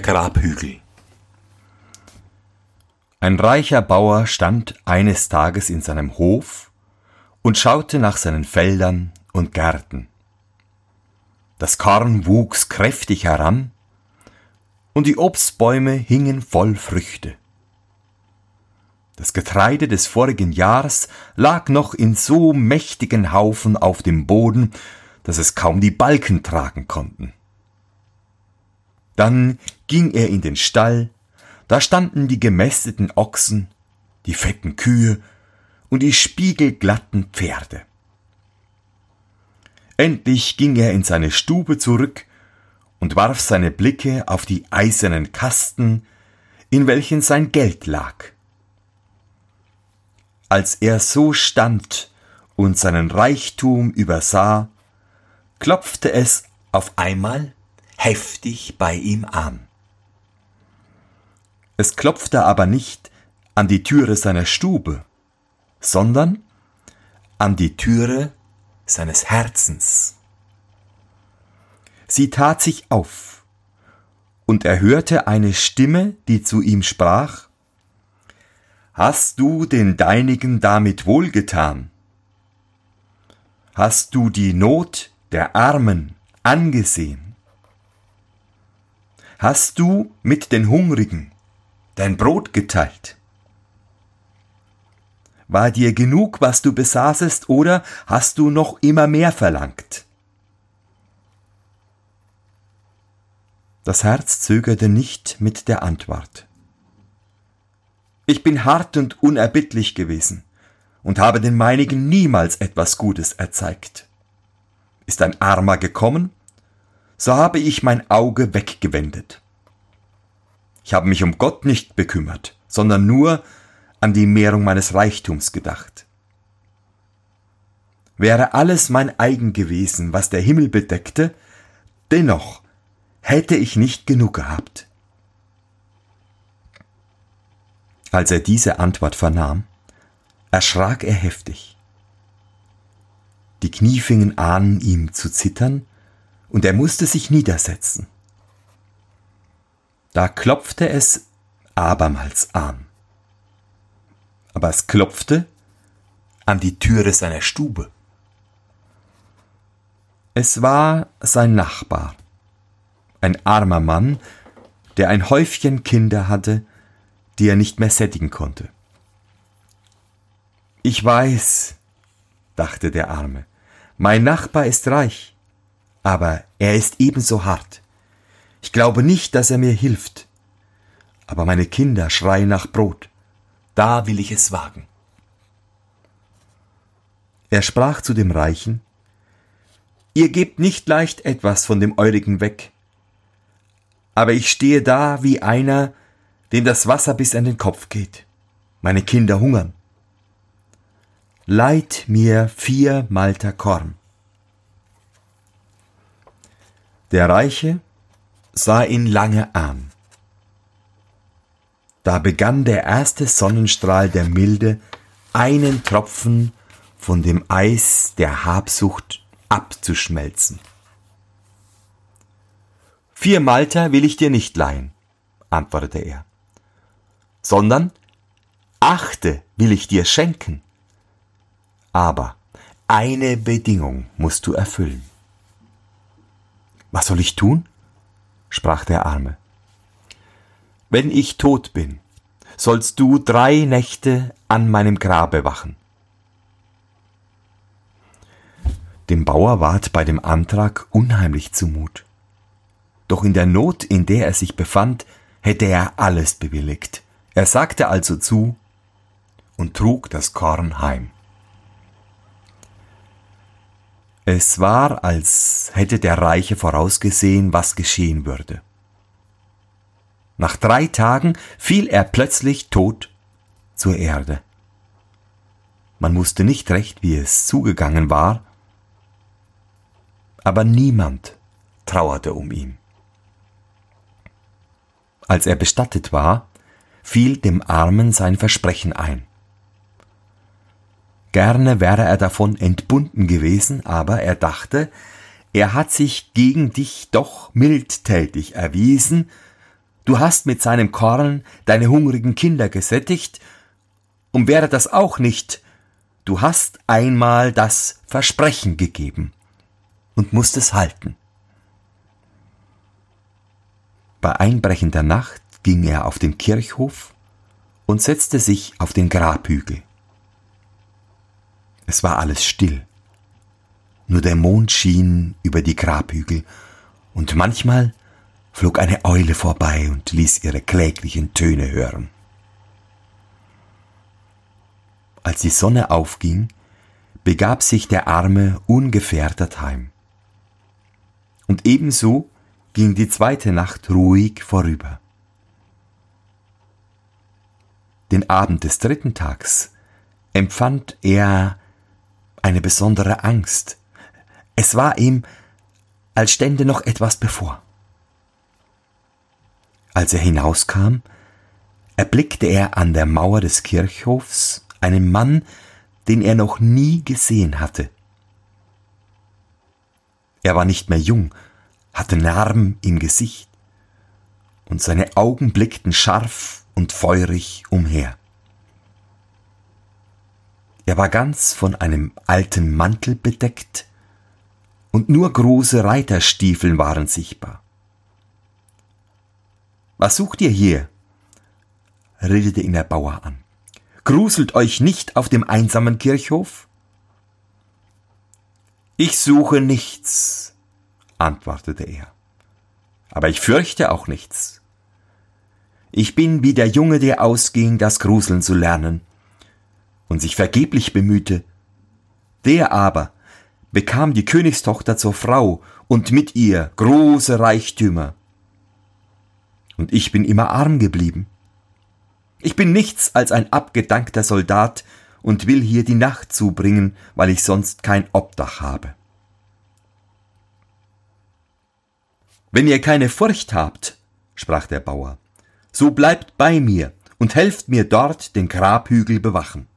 Der Grabhügel Ein reicher Bauer stand eines Tages in seinem Hof und schaute nach seinen Feldern und Gärten. Das Korn wuchs kräftig heran, und die Obstbäume hingen voll Früchte. Das Getreide des vorigen Jahres lag noch in so mächtigen Haufen auf dem Boden, dass es kaum die Balken tragen konnten. Dann ging er in den Stall, da standen die gemästeten Ochsen, die fetten Kühe und die spiegelglatten Pferde. Endlich ging er in seine Stube zurück und warf seine Blicke auf die eisernen Kasten, in welchen sein Geld lag. Als er so stand und seinen Reichtum übersah, klopfte es auf einmal heftig bei ihm an. Es klopfte aber nicht an die Türe seiner Stube, sondern an die Türe seines Herzens. Sie tat sich auf, und er hörte eine Stimme, die zu ihm sprach Hast du den Deinigen damit wohlgetan? Hast du die Not der Armen angesehen? Hast du mit den Hungrigen dein Brot geteilt? War dir genug, was du besaßest, oder hast du noch immer mehr verlangt? Das Herz zögerte nicht mit der Antwort. Ich bin hart und unerbittlich gewesen und habe den meinigen niemals etwas Gutes erzeigt. Ist ein Armer gekommen, so habe ich mein Auge weggewendet. Ich habe mich um Gott nicht bekümmert, sondern nur an die Mehrung meines Reichtums gedacht. Wäre alles mein eigen gewesen, was der Himmel bedeckte, dennoch hätte ich nicht genug gehabt. Als er diese Antwort vernahm, erschrak er heftig. Die Knie fingen an, ihm zu zittern, und er musste sich niedersetzen. Da klopfte es abermals an. Aber es klopfte an die Türe seiner Stube. Es war sein Nachbar, ein armer Mann, der ein Häufchen Kinder hatte, die er nicht mehr sättigen konnte. Ich weiß, dachte der Arme, mein Nachbar ist reich, aber er ist ebenso hart. Ich glaube nicht, dass er mir hilft. Aber meine Kinder schreien nach Brot. Da will ich es wagen. Er sprach zu dem Reichen, Ihr gebt nicht leicht etwas von dem Eurigen weg. Aber ich stehe da wie einer, dem das Wasser bis an den Kopf geht. Meine Kinder hungern. Leiht mir vier Malter Korn. Der Reiche sah ihn lange an. Da begann der erste Sonnenstrahl der Milde einen Tropfen von dem Eis der Habsucht abzuschmelzen. Vier Malter will ich dir nicht leihen, antwortete er, sondern achte will ich dir schenken. Aber eine Bedingung musst du erfüllen. Was soll ich tun? sprach der Arme. Wenn ich tot bin, sollst du drei Nächte an meinem Grabe wachen. Dem Bauer ward bei dem Antrag unheimlich zumut. Doch in der Not, in der er sich befand, hätte er alles bewilligt. Er sagte also zu und trug das Korn heim. Es war, als hätte der Reiche vorausgesehen, was geschehen würde. Nach drei Tagen fiel er plötzlich tot zur Erde. Man wusste nicht recht, wie es zugegangen war, aber niemand trauerte um ihn. Als er bestattet war, fiel dem Armen sein Versprechen ein. Gerne wäre er davon entbunden gewesen, aber er dachte, er hat sich gegen dich doch mildtätig erwiesen, Du hast mit seinem Korn deine hungrigen Kinder gesättigt, und wäre das auch nicht, du hast einmal das Versprechen gegeben und musst es halten. Bei einbrechender Nacht ging er auf den Kirchhof und setzte sich auf den Grabhügel. Es war alles still. Nur der Mond schien über die Grabhügel, und manchmal flog eine Eule vorbei und ließ ihre kläglichen Töne hören. Als die Sonne aufging, begab sich der Arme ungefährdet heim. Und ebenso ging die zweite Nacht ruhig vorüber. Den Abend des dritten Tags empfand er eine besondere Angst. Es war ihm, als stände noch etwas bevor. Als er hinauskam, erblickte er an der Mauer des Kirchhofs einen Mann, den er noch nie gesehen hatte. Er war nicht mehr jung, hatte Narben im Gesicht, und seine Augen blickten scharf und feurig umher. Er war ganz von einem alten Mantel bedeckt, und nur große Reiterstiefeln waren sichtbar. Was sucht ihr hier? redete ihn der Bauer an. Gruselt euch nicht auf dem einsamen Kirchhof? Ich suche nichts, antwortete er. Aber ich fürchte auch nichts. Ich bin wie der Junge, der ausging, das Gruseln zu lernen und sich vergeblich bemühte. Der aber bekam die Königstochter zur Frau und mit ihr große Reichtümer. Und ich bin immer arm geblieben. Ich bin nichts als ein abgedankter Soldat und will hier die Nacht zubringen, weil ich sonst kein Obdach habe. Wenn ihr keine Furcht habt, sprach der Bauer, so bleibt bei mir und helft mir dort den Grabhügel bewachen.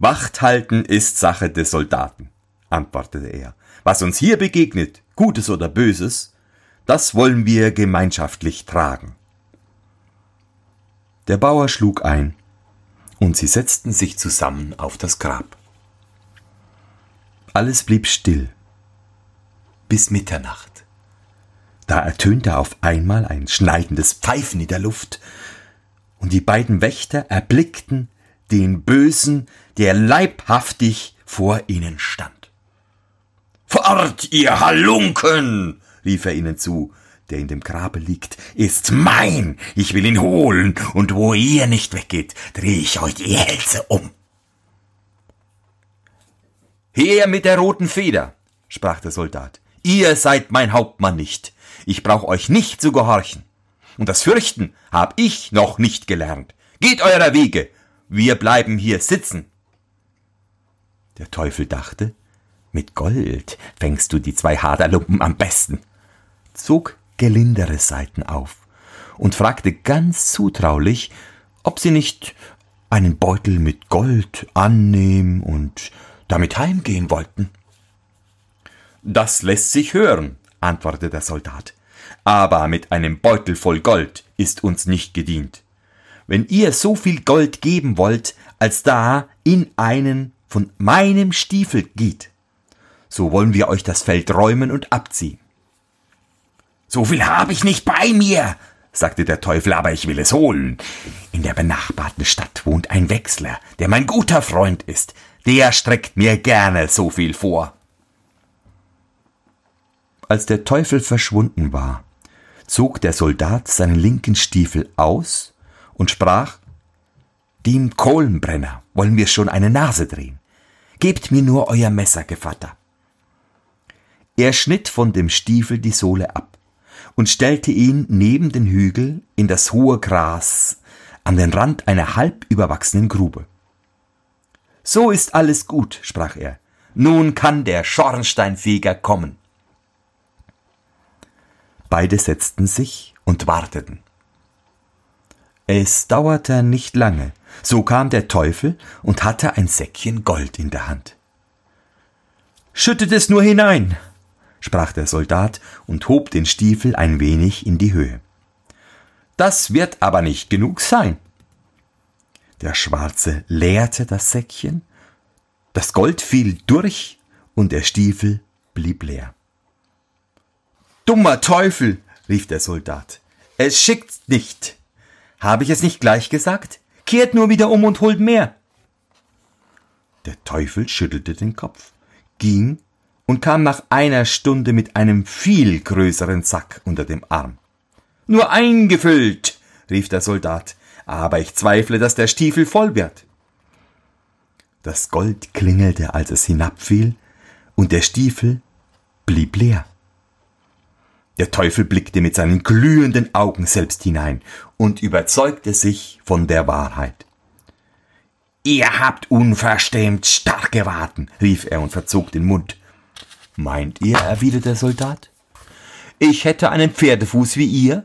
Wacht halten ist Sache des Soldaten, antwortete er. Was uns hier begegnet, Gutes oder Böses, das wollen wir gemeinschaftlich tragen. Der Bauer schlug ein, und sie setzten sich zusammen auf das Grab. Alles blieb still bis Mitternacht. Da ertönte auf einmal ein schneidendes Pfeifen in der Luft, und die beiden Wächter erblickten den Bösen, der leibhaftig vor ihnen stand. Fort, ihr Halunken! rief er ihnen zu, der in dem Grabe liegt, ist mein. Ich will ihn holen, und wo ihr nicht weggeht, dreh ich euch die Hälse um. Her mit der roten Feder, sprach der Soldat. Ihr seid mein Hauptmann nicht. Ich brauch euch nicht zu gehorchen. Und das Fürchten hab ich noch nicht gelernt. Geht eurer Wege. Wir bleiben hier sitzen. Der Teufel dachte, mit Gold fängst du die zwei Haderlumpen am besten, zog gelindere Seiten auf und fragte ganz zutraulich, ob sie nicht einen Beutel mit Gold annehmen und damit heimgehen wollten. Das lässt sich hören, antwortete der Soldat. Aber mit einem Beutel voll Gold ist uns nicht gedient. Wenn ihr so viel Gold geben wollt, als da in einen von meinem Stiefel geht, so wollen wir euch das Feld räumen und abziehen. So viel habe ich nicht bei mir, sagte der Teufel, aber ich will es holen. In der benachbarten Stadt wohnt ein Wechsler, der mein guter Freund ist. Der streckt mir gerne so viel vor. Als der Teufel verschwunden war, zog der Soldat seinen linken Stiefel aus und sprach Dem Kohlenbrenner wollen wir schon eine Nase drehen. Gebt mir nur euer Messer, Gevatter. Er schnitt von dem Stiefel die Sohle ab und stellte ihn neben den Hügel in das hohe Gras an den Rand einer halb überwachsenen Grube. So ist alles gut, sprach er. Nun kann der Schornsteinfeger kommen. Beide setzten sich und warteten. Es dauerte nicht lange, so kam der Teufel und hatte ein Säckchen Gold in der Hand. Schüttet es nur hinein, sprach der Soldat und hob den Stiefel ein wenig in die Höhe. Das wird aber nicht genug sein. Der Schwarze leerte das Säckchen, das Gold fiel durch und der Stiefel blieb leer. Dummer Teufel, rief der Soldat, es schickt nicht. Habe ich es nicht gleich gesagt? Kehrt nur wieder um und holt mehr. Der Teufel schüttelte den Kopf, ging und kam nach einer Stunde mit einem viel größeren Sack unter dem Arm. Nur eingefüllt, rief der Soldat, aber ich zweifle, dass der Stiefel voll wird. Das Gold klingelte, als es hinabfiel, und der Stiefel blieb leer. Der Teufel blickte mit seinen glühenden Augen selbst hinein und überzeugte sich von der Wahrheit. Ihr habt unverschämt stark geraten, rief er und verzog den Mund. Meint ihr, erwiderte der Soldat? Ich hätte einen Pferdefuß wie ihr?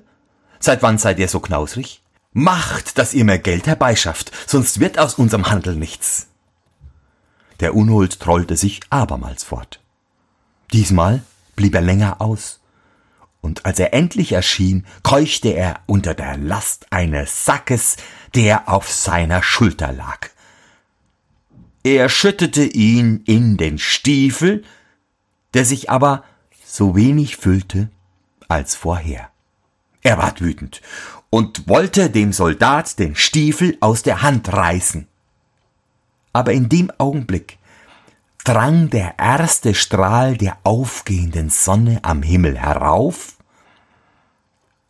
Seit wann seid ihr so knausrig? Macht, dass ihr mehr Geld herbeischafft, sonst wird aus unserem Handel nichts. Der Unhold trollte sich abermals fort. Diesmal blieb er länger aus und als er endlich erschien, keuchte er unter der Last eines Sackes, der auf seiner Schulter lag. Er schüttete ihn in den Stiefel, der sich aber so wenig füllte als vorher. Er ward wütend und wollte dem Soldat den Stiefel aus der Hand reißen. Aber in dem Augenblick drang der erste Strahl der aufgehenden Sonne am Himmel herauf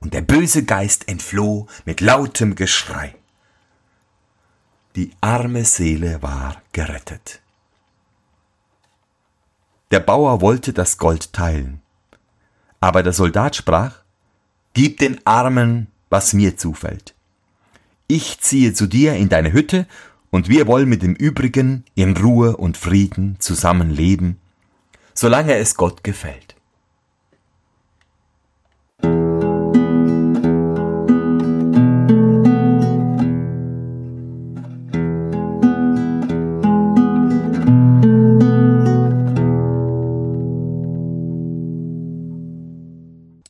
und der böse Geist entfloh mit lautem Geschrei. Die arme Seele war gerettet. Der Bauer wollte das Gold teilen, aber der Soldat sprach, Gib den Armen, was mir zufällt. Ich ziehe zu dir in deine Hütte, und wir wollen mit dem übrigen in Ruhe und Frieden zusammenleben, solange es Gott gefällt.